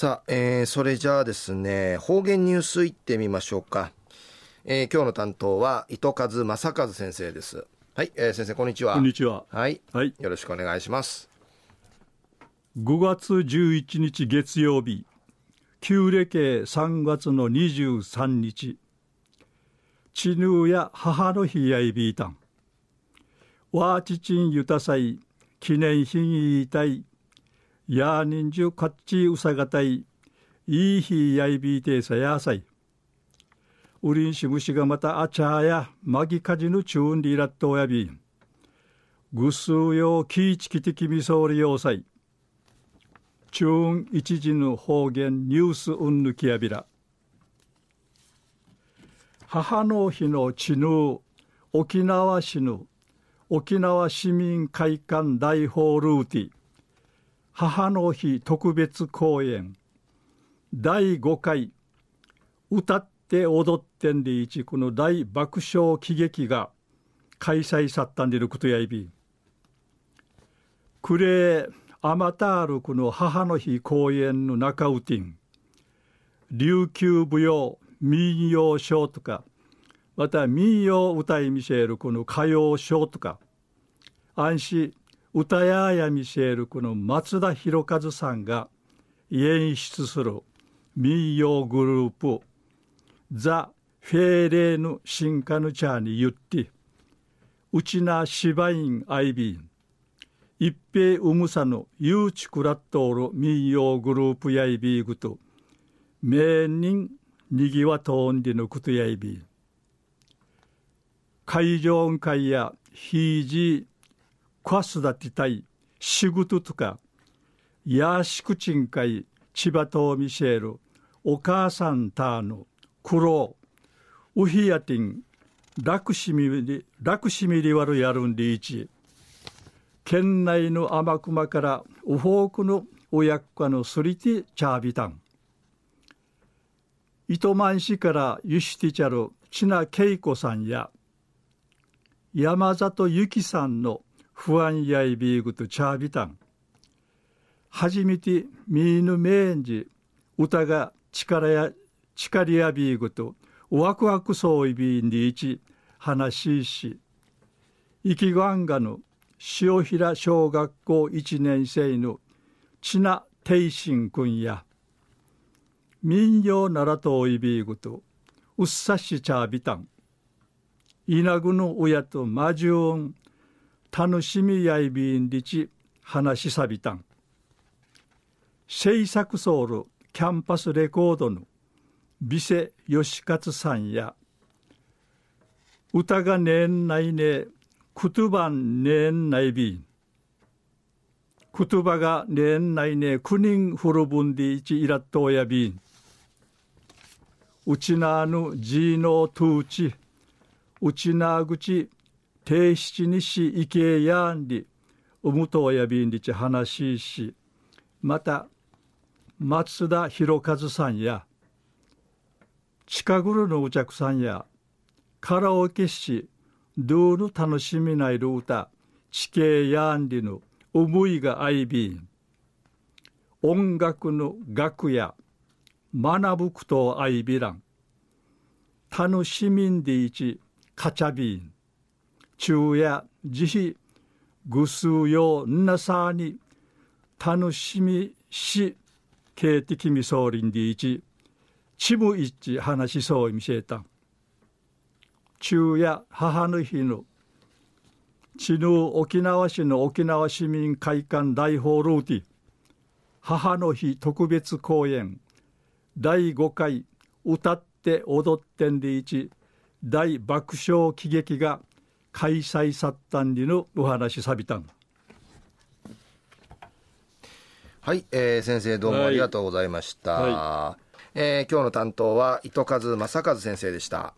さあ、えー、それじゃあですね、方言ニュースいってみましょうか。えー、今日の担当は糸数正和先生です。はい、えー、先生こんにちは。こんにちは。はい。はい。よろしくお願いします。5月11日月曜日、旧暦3月の23日、ちぬや母の日やいびいたん。わーちちんゆたさい、記念品いたい、やーにんじゅかっちうさがたい、いい日やいびいてさやさい。うりんしむしがまたあちゃや、まぎかじぬちゅうんりらっとやび。ぐすうようきいちきてきみそうりようさい。チューン一時の方言ニュースうんぬきやびら母の日の地ぬ沖縄市の沖縄市民会館大ホールーティ母の日特別公演。第5回。歌って踊ってんでいちこの大爆笑喜劇が開催さったんでることやいび。くれアマタールクの母の日公演の中ウティン琉球舞踊民謡ショーとかまた民謡歌いミシェルこの歌謡ショーとか。安心。歌ややミシェルこの松田博和さんが演出する民謡グループザ・フェーレーヌ・シンカヌチャーに言ってうちな芝居アイビーン一平うむさの誘致クラットール民謡グループやいびーぐと、名人にぎわとんでのことやいびー。会場会やひいじ、こすだてたい、仕事とか、やしくちんかい、千葉とミシェル、お母さんたの、苦労、うひやてん、楽しみり、楽しみりわる。やる。んでいち、県内の天熊からウホークの親子のすりてチャービタン糸満市からユシティチャル千奈恵子さんや山里由紀さんの不安やいびーグとチャービタン。初めてミーヌメーンジ歌が力や力やビーグとワクワクそういびんでいち話しし生きがんがの塩平小学校1年生の千奈定心君や民謡ならとおいびいぐとうっさしちゃびたん稲具の親と魔獣楽しみやいびんりち話しさびたん。制作ソウルキャンパスレコードの美瀬義勝さんや歌が年内ね言葉年内び言葉が年内ね9人古分で一イラットやびん。うちなぬじのとうちうちなぐち定七にしいけやんりうむとやびんりち話ししまた松田博和さんや近頃のお客さんやカラオケしドゥール楽しみないルータ地形やんりの思いがあいびん。音楽の楽や学ぶことあいびらん。楽しみんでいちかちゃびん。昼夜慈悲ぐすうよなさに楽しみしけてきみそうりんでいちちむいち話しそうみせた。昼夜母の日の知ぬ沖縄市の沖縄市民会館大ホールーティ母の日特別公演第5回歌って踊ってんでいち大爆笑喜劇が開催さったんりのお話さびたん。はい、えー、先生どうもありがとうございました、はい。はい、えー、今日の担当は糸数正和先生でした